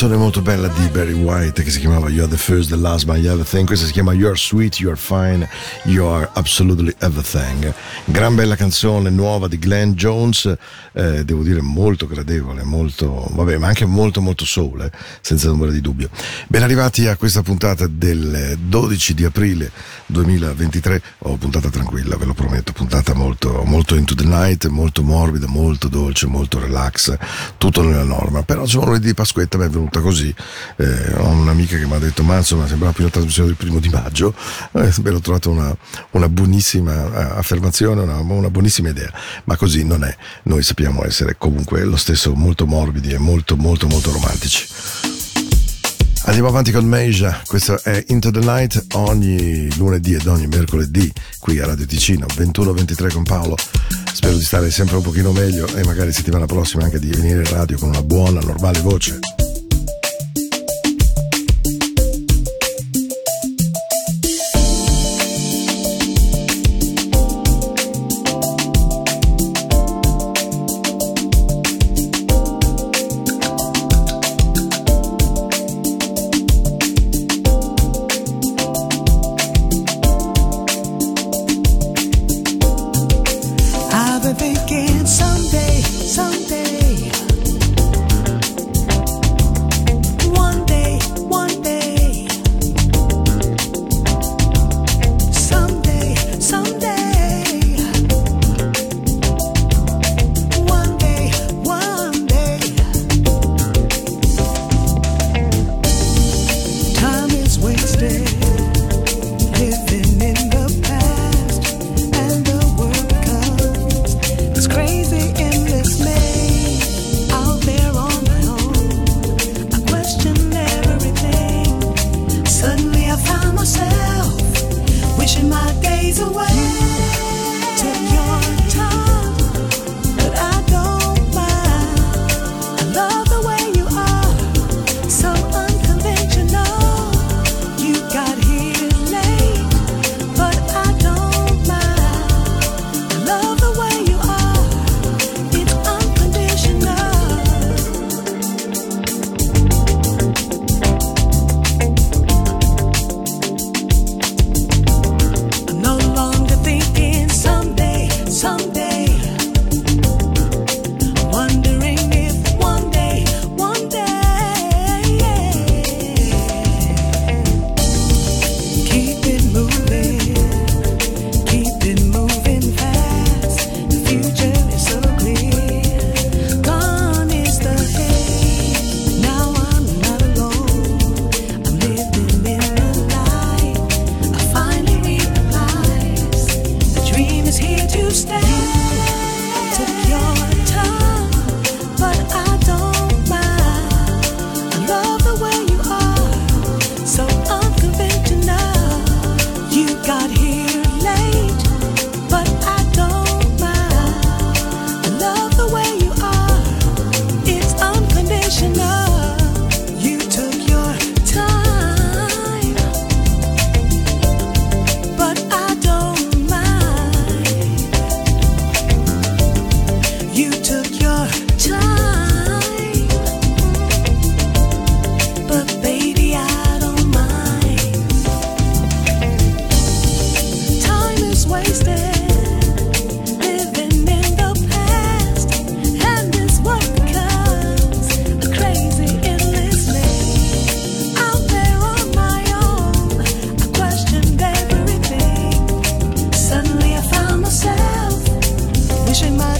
canzone molto bella di Barry White che si chiamava You're the First, the Last, My Everything. Questa si chiama You're Sweet, You're Fine, You're Absolutely Everything. Gran bella canzone nuova di Glenn Jones, eh, devo dire molto gradevole, molto, vabbè, ma anche molto molto soul, eh, senza ombra di dubbio. Ben arrivati a questa puntata del 12 di aprile 2023. Oh, puntata tranquilla, ve lo prometto, puntata molto, molto into the night, molto morbida, molto dolce, molto relax, tutto nella norma. Però insomma lunedì di Pasquetta mi venuta così. Eh, ho un'amica che mi ha detto: Ma insomma, sembrava più la trasmissione del primo di maggio. Eh, beh, l'ho trovato una, una buonissima eh, affermazione, una, una buonissima idea. Ma così non è. Noi sappiamo essere comunque lo stesso molto morbidi e molto, molto, molto romantici. Andiamo avanti con Meja, questo è Into the Night ogni lunedì ed ogni mercoledì qui a Radio Ticino, 21-23 con Paolo. Spero di stare sempre un pochino meglio e magari settimana prossima anche di venire in radio con una buona, normale voce.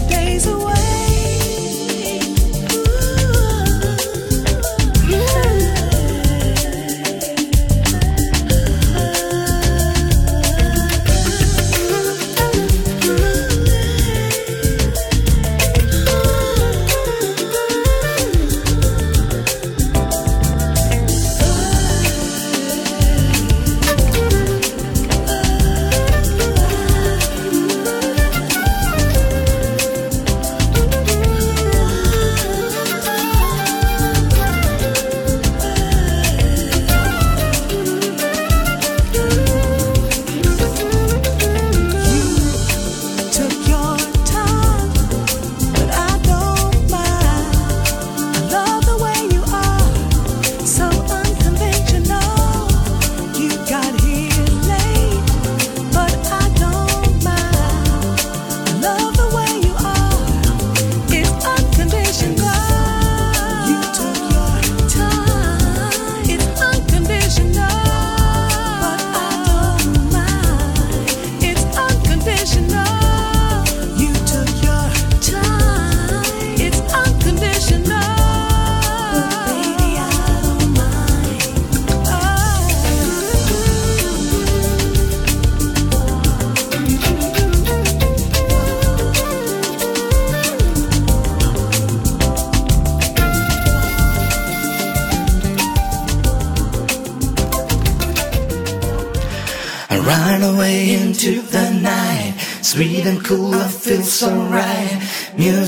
days away.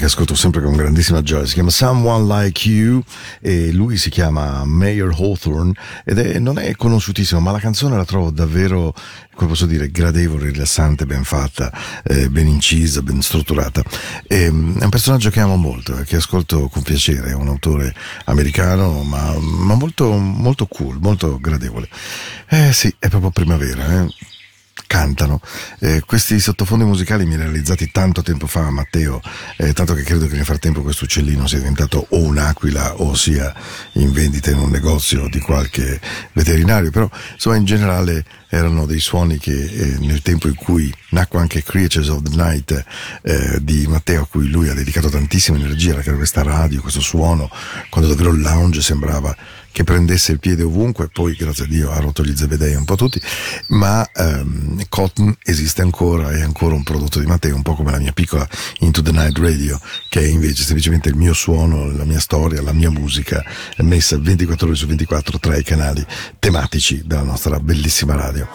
Che ascolto sempre con grandissima gioia, si chiama Someone Like You e lui si chiama Mayor Hawthorne ed è, non è conosciutissimo, ma la canzone la trovo davvero, come posso dire, gradevole, rilassante, ben fatta, eh, ben incisa, ben strutturata. E, mm, è un personaggio che amo molto, eh, che ascolto con piacere, è un autore americano, ma, ma molto, molto cool, molto gradevole. Eh sì, è proprio primavera, eh cantano. Eh, questi sottofondi musicali mi realizzati tanto tempo fa, Matteo, eh, tanto che credo che nel frattempo questo uccellino sia diventato o un'aquila o sia in vendita in un negozio di qualche veterinario, però insomma in generale erano dei suoni che eh, nel tempo in cui nacque anche Creatures of the Night eh, di Matteo, a cui lui ha dedicato tantissima energia, era questa radio, questo suono, quando davvero il lounge sembrava che prendesse il piede ovunque, poi grazie a Dio ha rotto gli zebedei un po' tutti, ma ehm, Cotton esiste ancora, è ancora un prodotto di Matteo, un po' come la mia piccola Into the Night Radio, che è invece semplicemente il mio suono, la mia storia, la mia musica, messa 24 ore su 24 tra i canali tematici della nostra bellissima radio.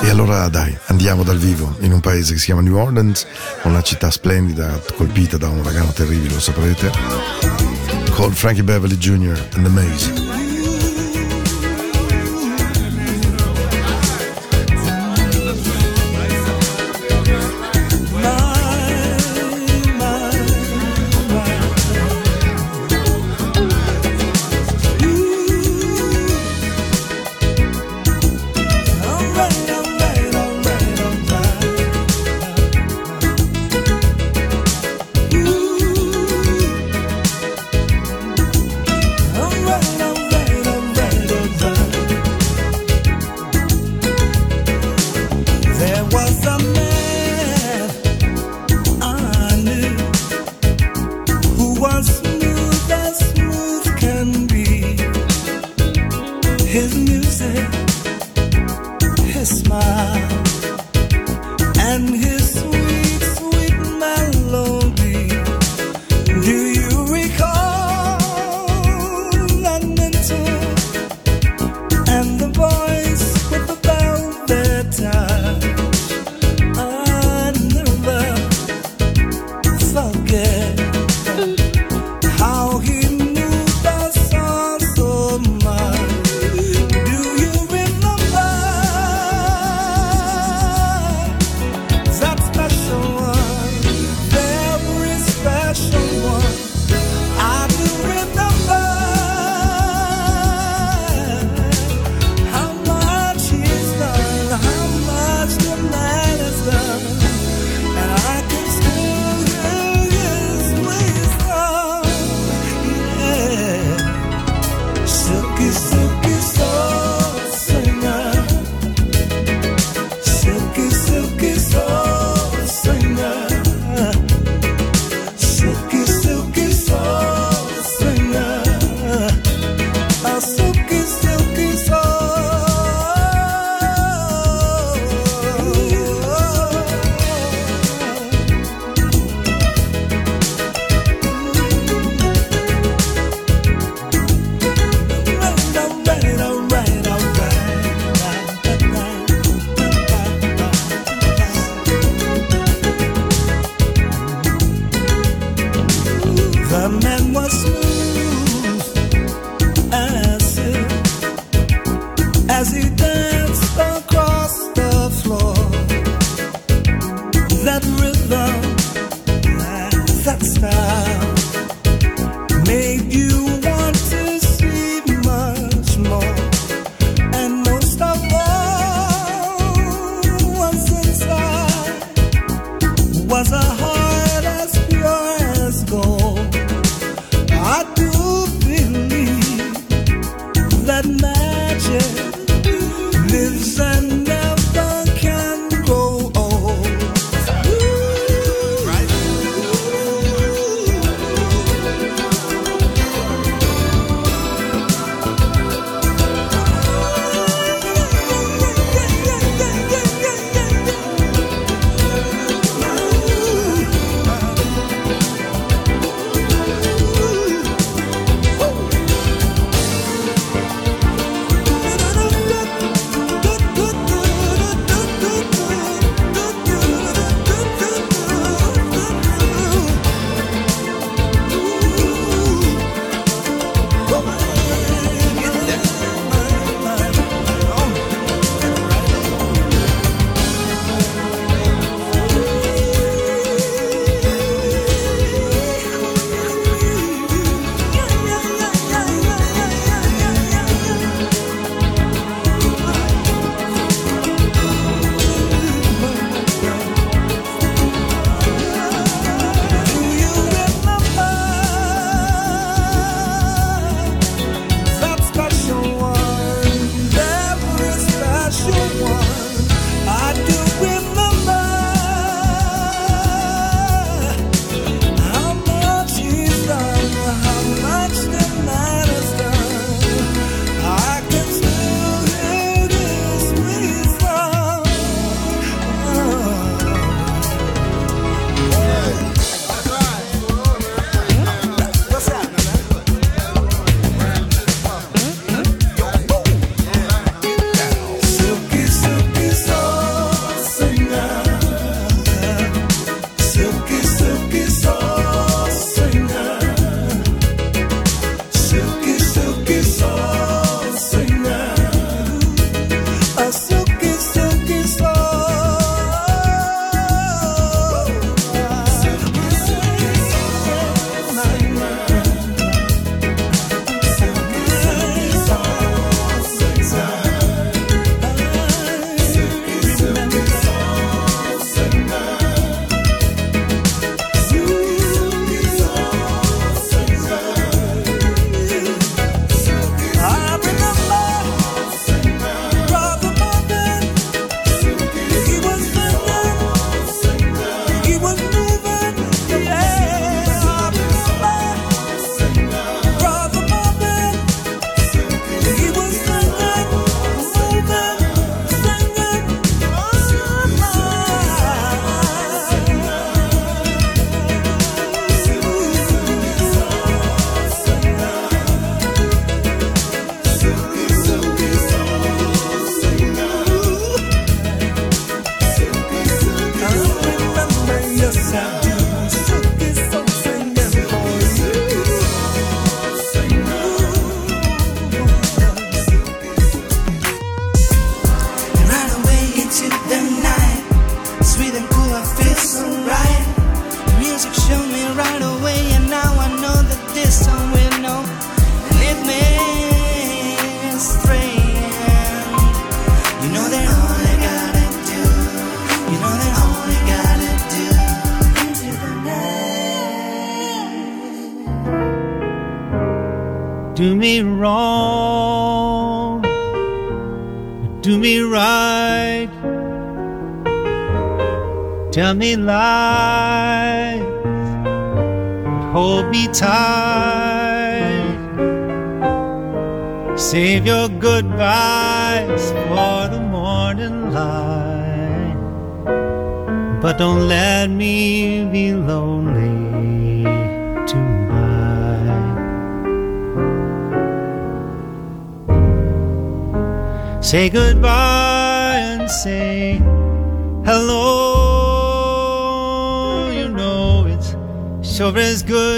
E allora dai, andiamo dal vivo in un paese che si chiama New Orleans, una città splendida, colpita da un uragano terribile, lo saprete, called Frankie Beverly Jr. and the Maze.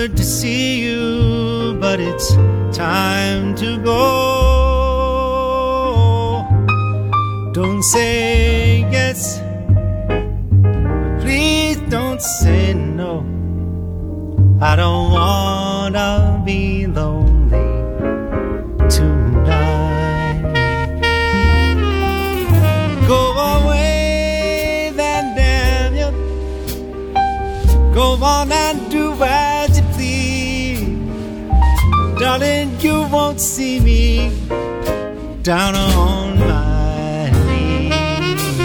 Good to see you, but it's time to go. Don't say yes, please don't say no. I don't wanna you see me down on my knees.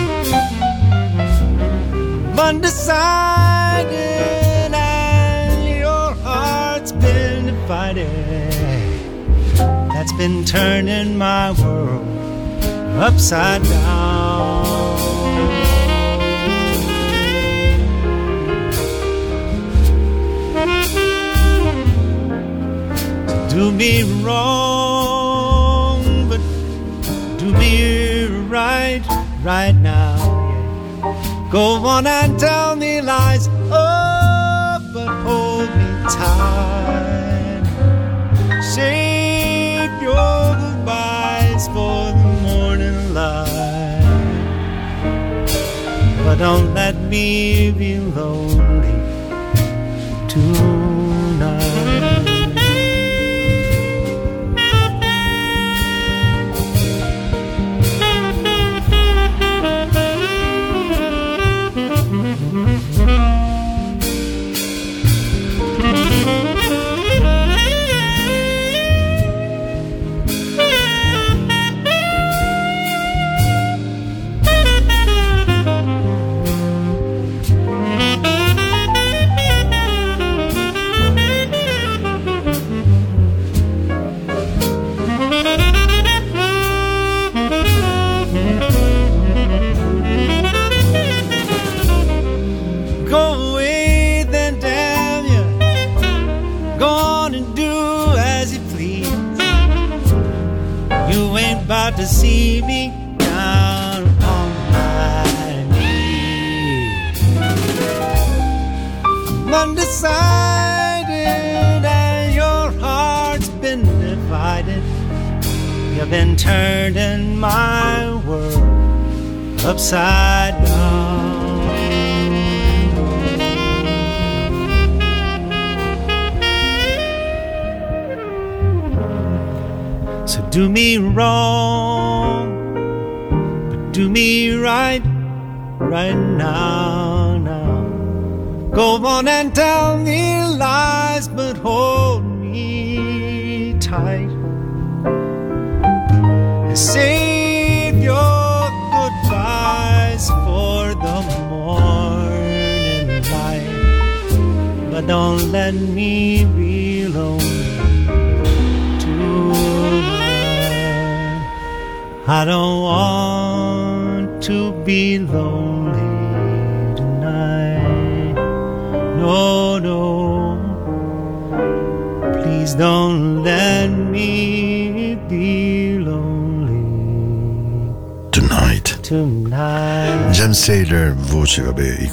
Undecided, and your heart's been divided. That's been turning my world upside down. Do me wrong, but do me right, right now. Go on and tell me lies, oh, but hold me tight. Save your goodbyes for the morning light. But don't let me be lonely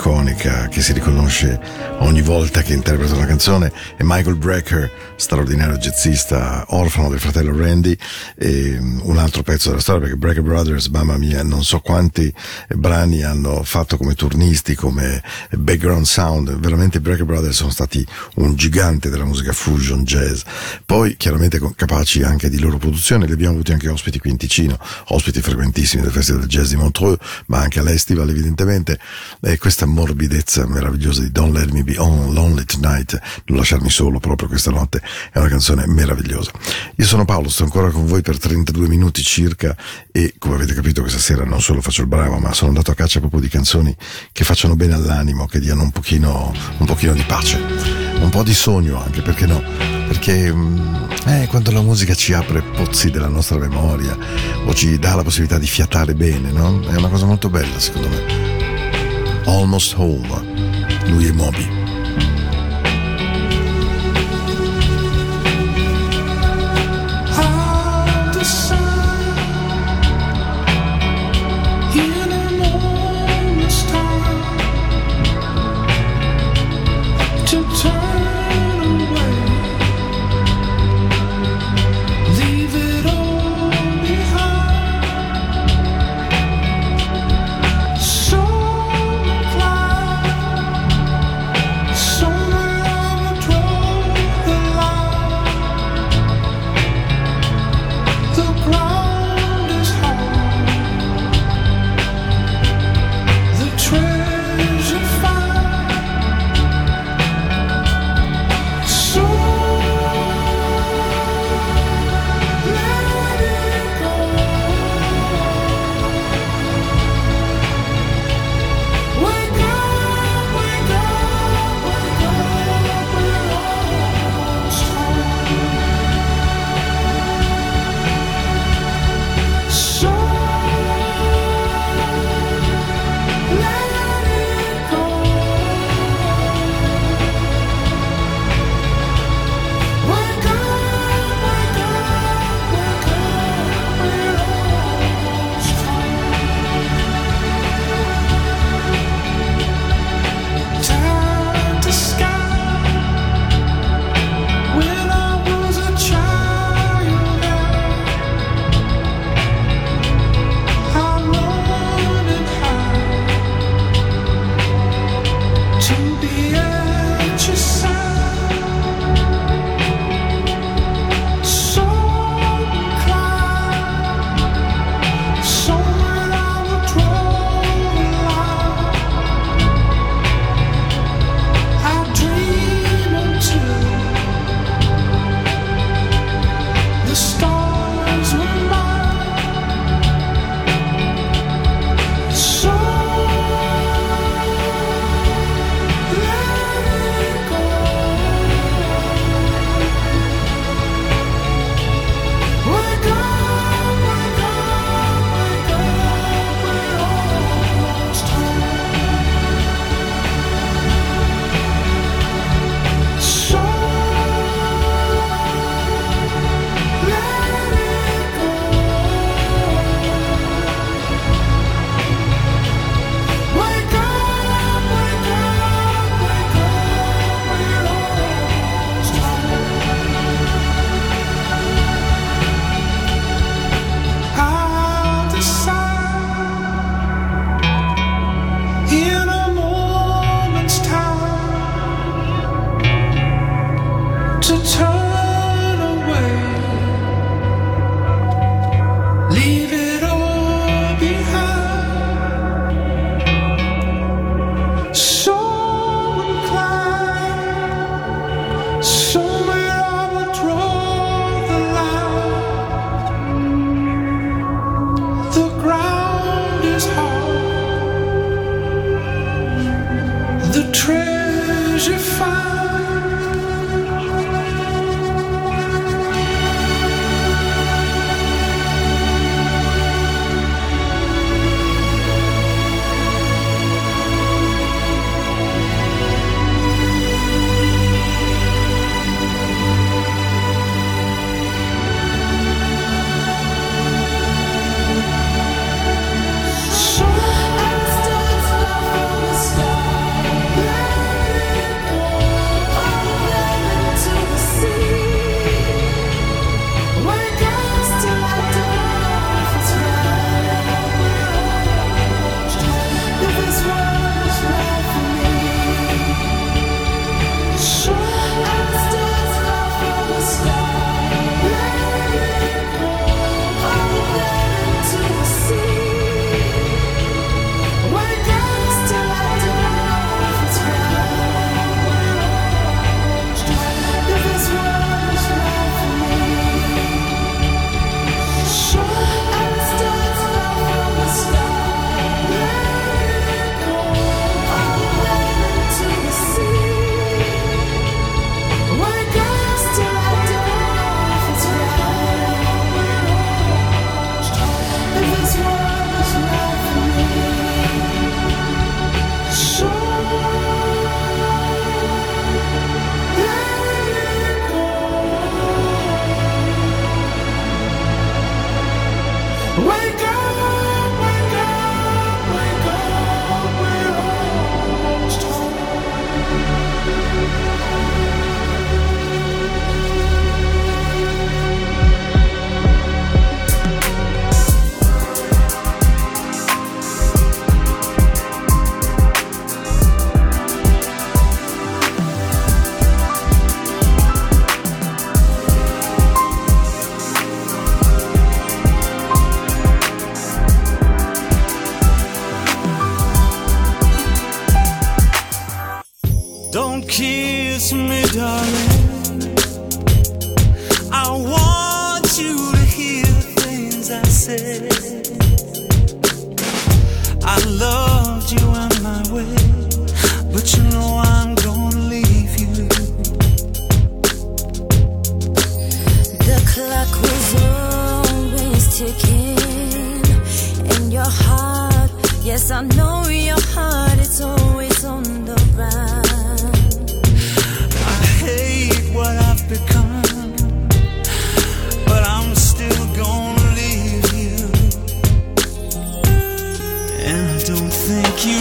iconica che si riconosce ogni volta che interpreta una canzone, e Michael Brecker, straordinario jazzista, orfano del fratello Randy, e um, un altro pezzo della storia perché Brecker Brothers, mamma mia, non so quanti brani hanno fatto come turnisti, come background sound, veramente Brecker Brothers sono stati un gigante della musica fusion jazz, poi chiaramente capaci anche di loro produzione, li abbiamo avuti anche ospiti qui in Ticino, ospiti frequentissimi del Festival del Jazz di Montreux, ma anche all'estival evidentemente, e questa morbidezza meravigliosa di Don't Let Me Be On Lonely Tonight, non lasciarmi solo proprio questa notte, è una canzone meravigliosa. Io sono Paolo, sto ancora con voi per 32 minuti circa e come avete capito questa sera non solo faccio il bravo, ma sono andato a caccia proprio di canzoni che facciano bene all'animo, che diano un pochino, un pochino di pace, un po' di sogno anche, perché no? Perché mm, eh, quando la musica ci apre pozzi della nostra memoria o ci dà la possibilità di fiatare bene, no? È una cosa molto bella secondo me. Almost Home, lui e Moby.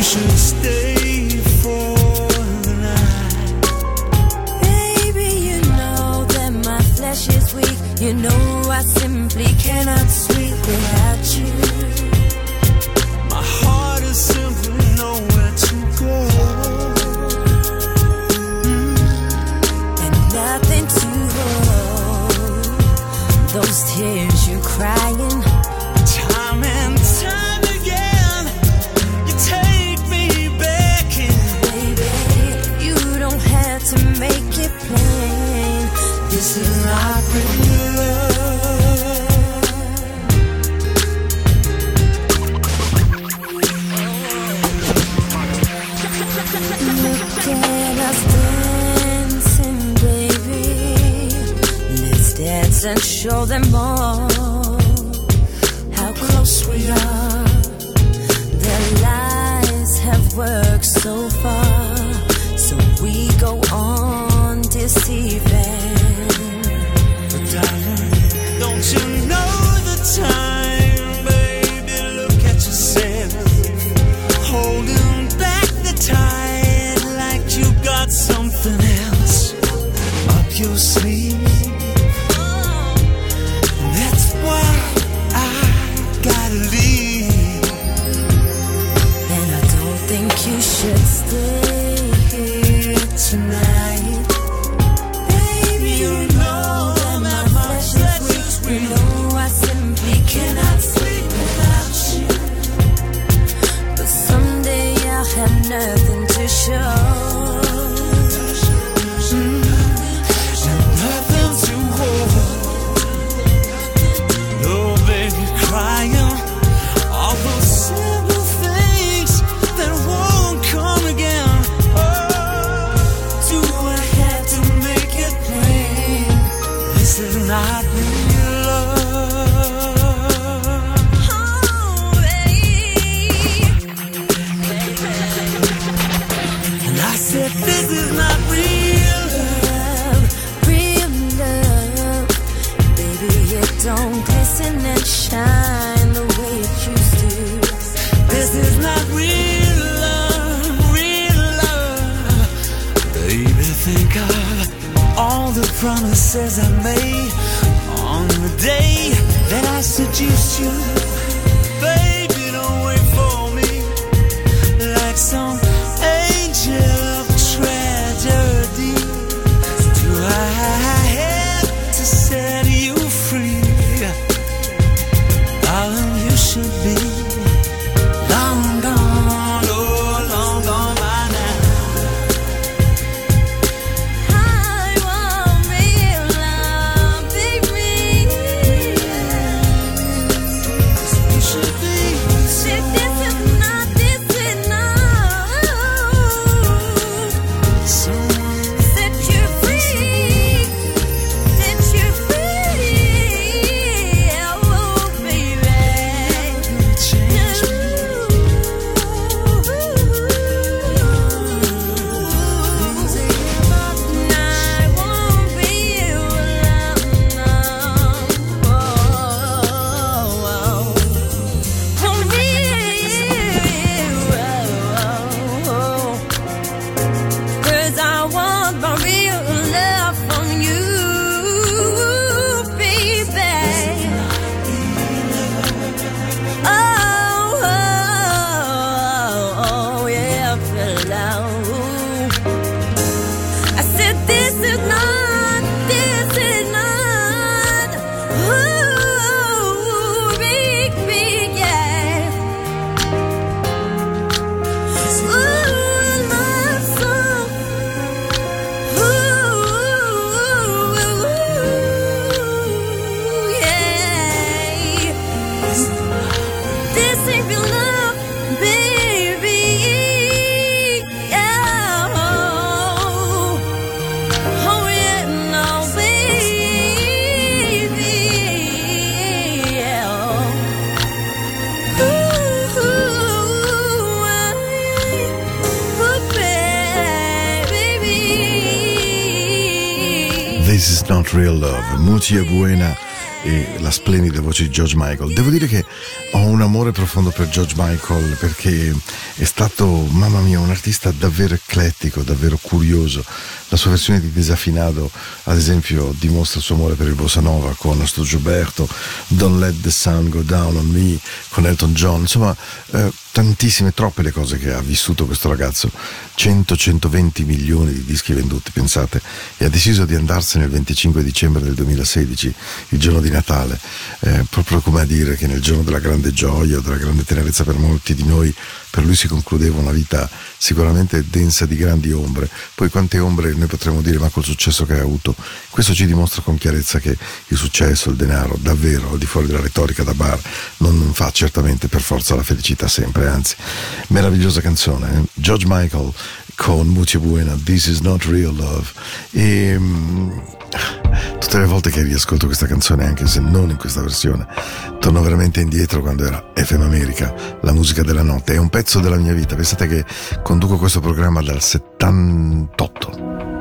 Should stay la splendida voce di George Michael. Devo dire che ho un amore profondo per George Michael perché è stato, mamma mia, un artista davvero eclettico, davvero curioso. La sua versione di Desafinado, ad esempio, dimostra il suo amore per il bossa nova con Astro Gilberto, Don't Let the Sun Go Down on Me con Elton John, insomma, eh, tantissime, troppe le cose che ha vissuto questo ragazzo. 100-120 milioni di dischi venduti, pensate, e ha deciso di andarsene il 25 dicembre del 2016, il giorno di Natale, eh, proprio come a dire che nel giorno della grande gioia, della grande tenerezza per molti di noi, per lui si concludeva una vita sicuramente densa di grandi ombre. Poi quante ombre noi potremmo dire, ma col successo che ha avuto, questo ci dimostra con chiarezza che il successo, il denaro, davvero, al di fuori della retorica da bar, non fa certamente per forza la felicità sempre, anzi, meravigliosa canzone. Eh? George Michael con Mutia Buena, This is not real love. E mm, tutte le volte che riascolto questa canzone, anche se non in questa versione, torno veramente indietro quando era FM America, la musica della notte. È un pezzo della mia vita. Pensate che conduco questo programma dal 78.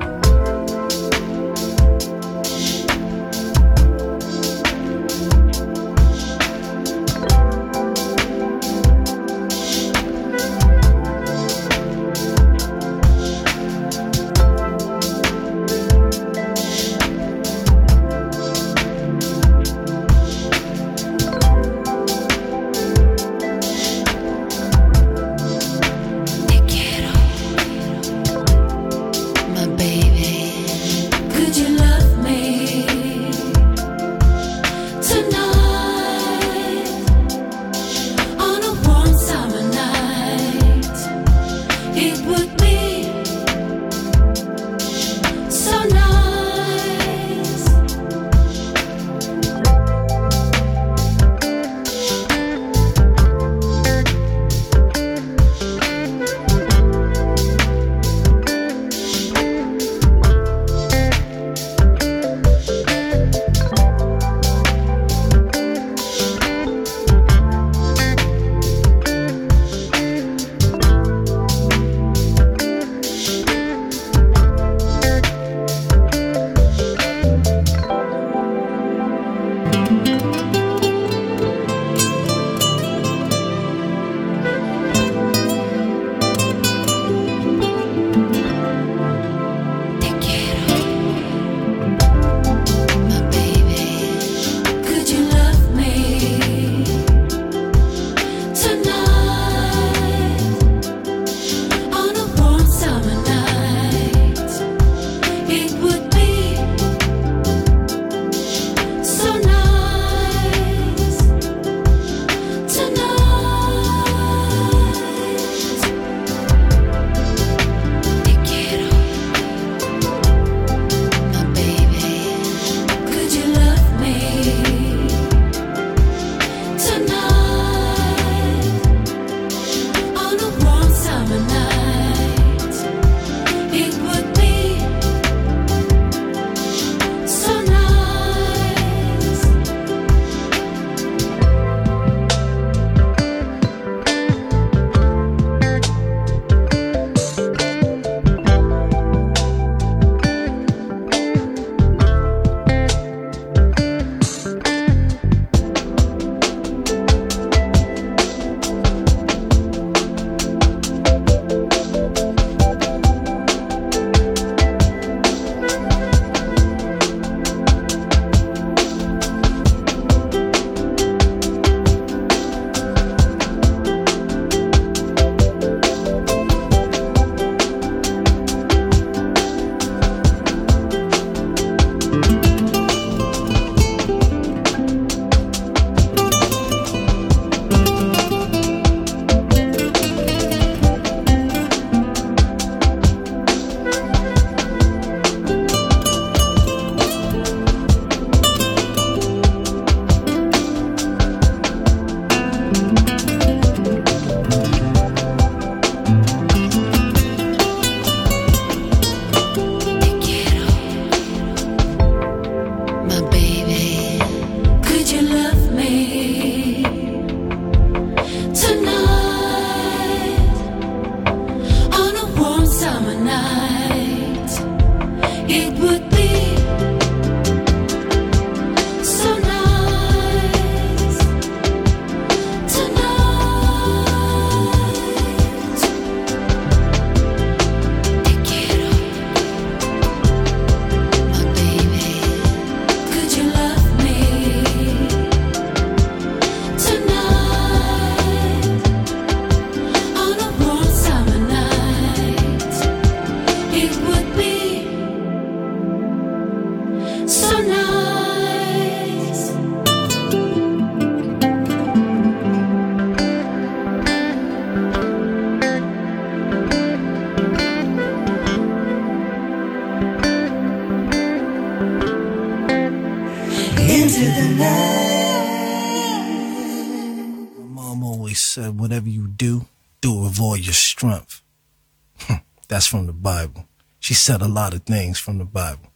She said a lot of things from the Bible.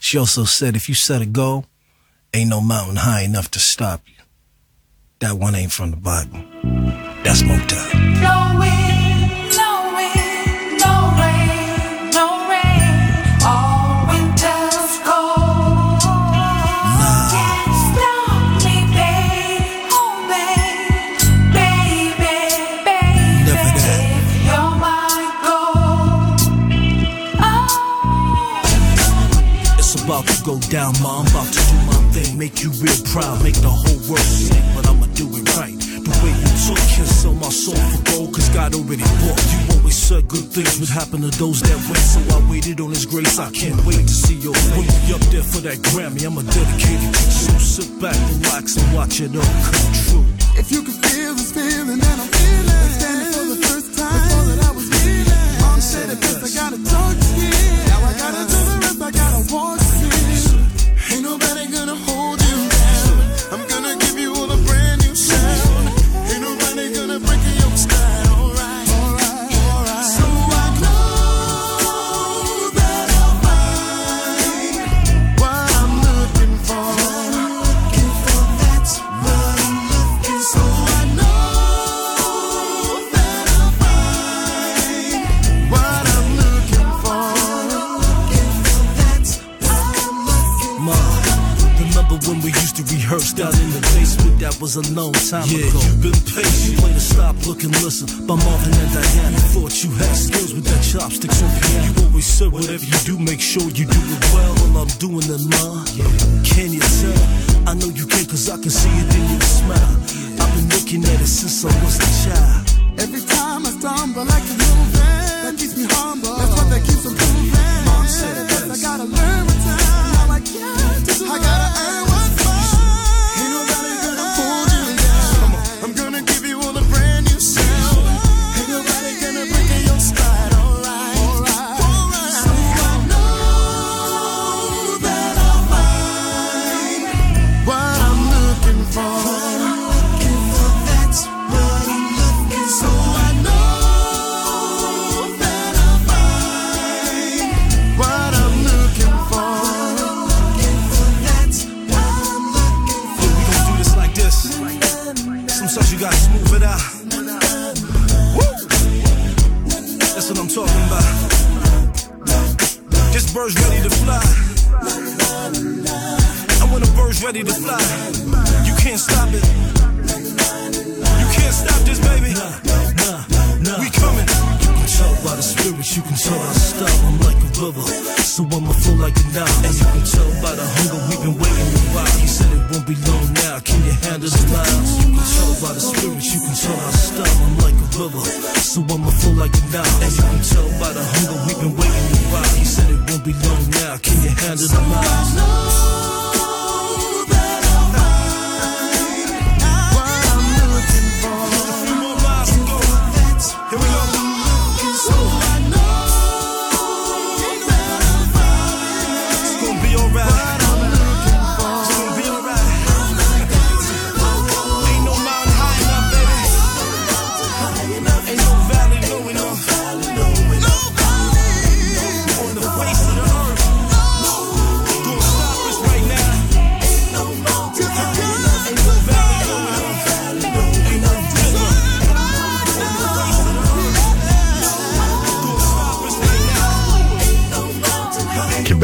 She also said, if you set a goal, ain't no mountain high enough to stop you. That one ain't from the Bible. That's Motown. No go down, ma. I'm about to do my thing, make you real proud, make the whole world sing, but I'ma do it right. The way you took can sell my soul for gold, cause God already bought. You always said good things would happen to those that wait, so I waited on His grace. I can't wait to see your face. When we up there for that Grammy, I'ma dedicate it to you. Sit back, relax, and watch it all come true. If you can feel this feeling that I'm feeling, standing for the first time, all that I was feeling. Mom said it best, I gotta talk was a long time Yeah, ago. you've been patient. Play to stop, look and listen by Marvin and Diana. Thought you had skills with that chopsticks on piano. You always said whatever you do, make sure you do it well. Well, I'm doing it, ma. Can you tell? I know you can, cause I can see it in your smile. I've been looking at it since I was a child. Every time I stumble like a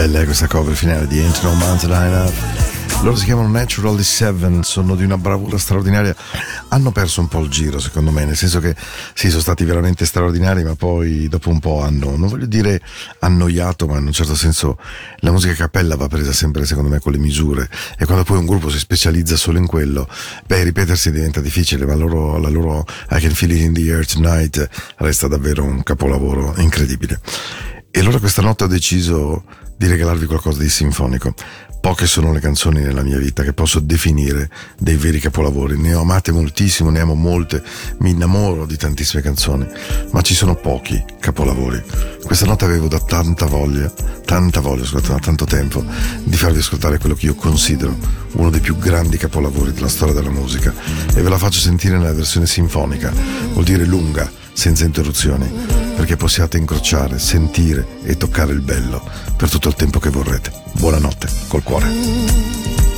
bella è questa cover finale di Ain't No Mountain Enough. Loro si chiamano Naturally Seven, sono di una bravura straordinaria. Hanno perso un po' il giro, secondo me, nel senso che sì, sono stati veramente straordinari, ma poi dopo un po' hanno, non voglio dire annoiato, ma in un certo senso la musica a cappella va presa sempre, secondo me, con le misure. E quando poi un gruppo si specializza solo in quello, beh, ripetersi diventa difficile, ma loro, la loro I Can Feel It in the Air Tonight resta davvero un capolavoro incredibile. E allora questa notte ho deciso di regalarvi qualcosa di sinfonico. Poche sono le canzoni nella mia vita che posso definire dei veri capolavori. Ne ho amate moltissimo, ne amo molte, mi innamoro di tantissime canzoni, ma ci sono pochi capolavori. Questa notte avevo da tanta voglia, tanta voglia, scusate, da tanto tempo, di farvi ascoltare quello che io considero uno dei più grandi capolavori della storia della musica e ve la faccio sentire nella versione sinfonica, vuol dire lunga, senza interruzioni, perché possiate incrociare, sentire e toccare il bello per tutto il tempo che vorrete. Buonanotte, col cuore.